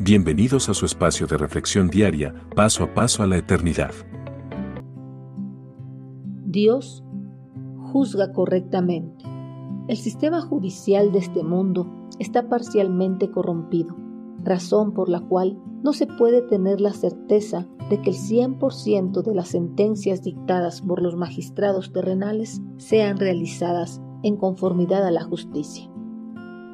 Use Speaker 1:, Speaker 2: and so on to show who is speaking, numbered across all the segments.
Speaker 1: Bienvenidos a su espacio de reflexión diaria, paso a paso a la eternidad.
Speaker 2: Dios juzga correctamente. El sistema judicial de este mundo está parcialmente corrompido, razón por la cual no se puede tener la certeza de que el 100% de las sentencias dictadas por los magistrados terrenales sean realizadas en conformidad a la justicia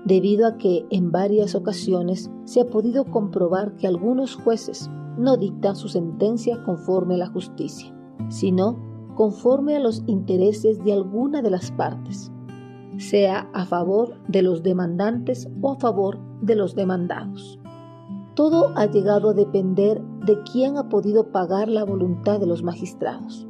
Speaker 2: debido a que en varias ocasiones se ha podido comprobar que algunos jueces no dictan su sentencia conforme a la justicia, sino conforme a los intereses de alguna de las partes, sea a favor de los demandantes o a favor de los demandados. Todo ha llegado a depender de quién ha podido pagar la voluntad de los magistrados.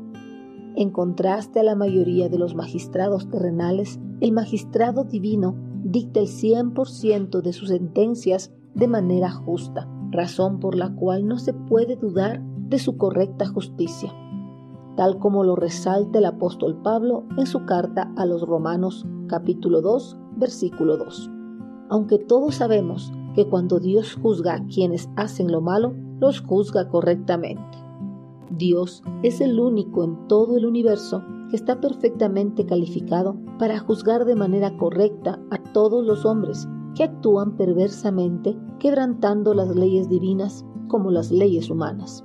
Speaker 2: En contraste a la mayoría de los magistrados terrenales, el magistrado divino dicta el 100% de sus sentencias de manera justa, razón por la cual no se puede dudar de su correcta justicia, tal como lo resalta el apóstol Pablo en su carta a los Romanos capítulo 2, versículo 2. Aunque todos sabemos que cuando Dios juzga a quienes hacen lo malo, los juzga correctamente. Dios es el único en todo el universo que está perfectamente calificado para juzgar de manera correcta a todos los hombres que actúan perversamente quebrantando las leyes divinas como las leyes humanas.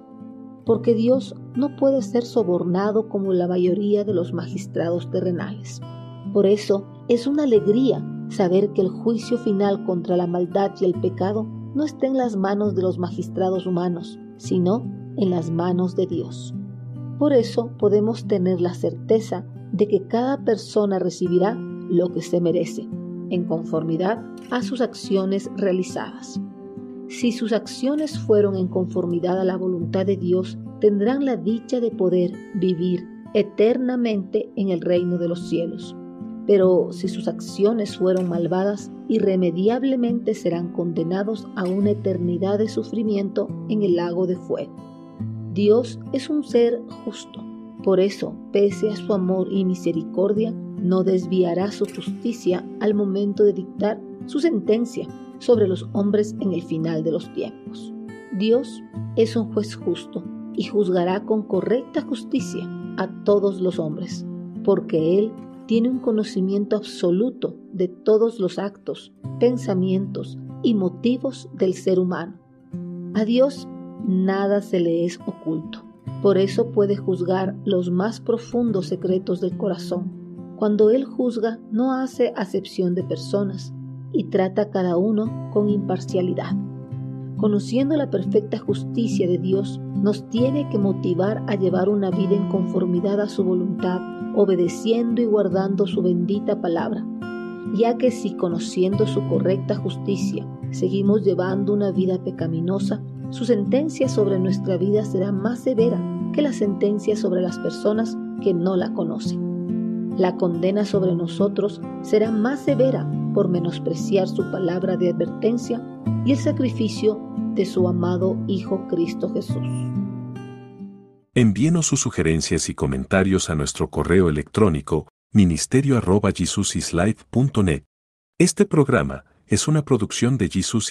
Speaker 2: Porque Dios no puede ser sobornado como la mayoría de los magistrados terrenales. Por eso es una alegría saber que el juicio final contra la maldad y el pecado no está en las manos de los magistrados humanos, sino en las manos de Dios. Por eso podemos tener la certeza de que cada persona recibirá lo que se merece, en conformidad a sus acciones realizadas. Si sus acciones fueron en conformidad a la voluntad de Dios, tendrán la dicha de poder vivir eternamente en el reino de los cielos. Pero si sus acciones fueron malvadas, irremediablemente serán condenados a una eternidad de sufrimiento en el lago de fuego. Dios es un ser justo. Por eso, pese a su amor y misericordia, no desviará su justicia al momento de dictar su sentencia sobre los hombres en el final de los tiempos. Dios es un juez justo y juzgará con correcta justicia a todos los hombres, porque Él tiene un conocimiento absoluto de todos los actos, pensamientos y motivos del ser humano. A Dios nada se le es oculto. Por eso puede juzgar los más profundos secretos del corazón. Cuando Él juzga, no hace acepción de personas y trata a cada uno con imparcialidad. Conociendo la perfecta justicia de Dios, nos tiene que motivar a llevar una vida en conformidad a su voluntad, obedeciendo y guardando su bendita palabra, ya que si conociendo su correcta justicia seguimos llevando una vida pecaminosa, su sentencia sobre nuestra vida será más severa que la sentencia sobre las personas que no la conocen. La condena sobre nosotros será más severa por menospreciar su palabra de advertencia y el sacrificio de su amado Hijo Cristo Jesús.
Speaker 1: Envíenos sus sugerencias y comentarios a nuestro correo electrónico ministerio.jesusislife.net. Este programa es una producción de Jesus